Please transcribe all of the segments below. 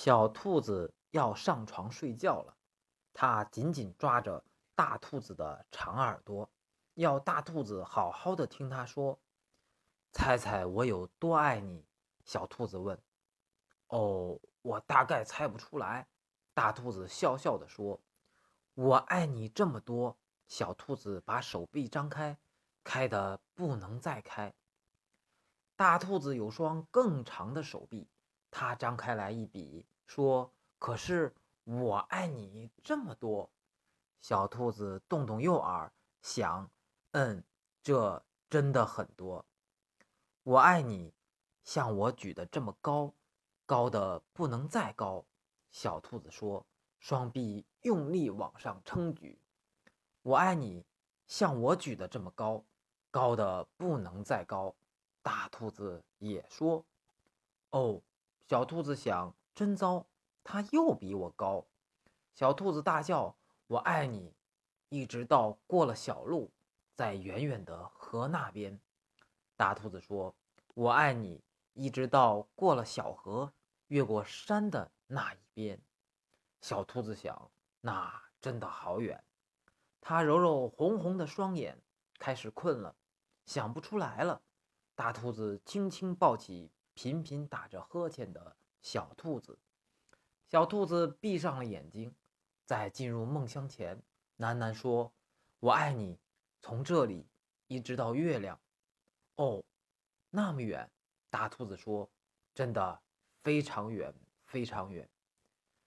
小兔子要上床睡觉了，它紧紧抓着大兔子的长耳朵，要大兔子好好的听它说。猜猜我有多爱你？小兔子问。哦，我大概猜不出来。大兔子笑笑地说：“我爱你这么多。”小兔子把手臂张开，开的不能再开。大兔子有双更长的手臂。他张开来一比，说：“可是我爱你这么多。”小兔子动动右耳，想：“嗯，这真的很多。我爱你，像我举得这么高，高的不能再高。”小兔子说，双臂用力往上撑举。“我爱你，像我举得这么高，高的不能再高。”大兔子也说：“哦。”小兔子想：“真糟，它又比我高。”小兔子大叫：“我爱你！”一直到过了小路，在远远的河那边。大兔子说：“我爱你！”一直到过了小河，越过山的那一边。小兔子想：“那真的好远。”它揉揉红红的双眼，开始困了，想不出来了。大兔子轻轻抱起。频频打着呵欠的小兔子，小兔子闭上了眼睛，在进入梦乡前，喃喃说：“我爱你，从这里一直到月亮。”哦，那么远。大兔子说：“真的非常远，非常远。”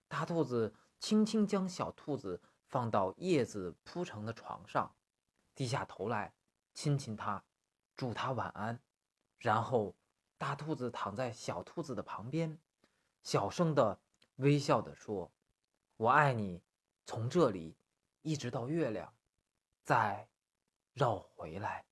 大兔子轻轻将小兔子放到叶子铺成的床上，低下头来亲亲它，祝它晚安，然后。大兔子躺在小兔子的旁边，小声的微笑的说：“我爱你，从这里一直到月亮，再绕回来。”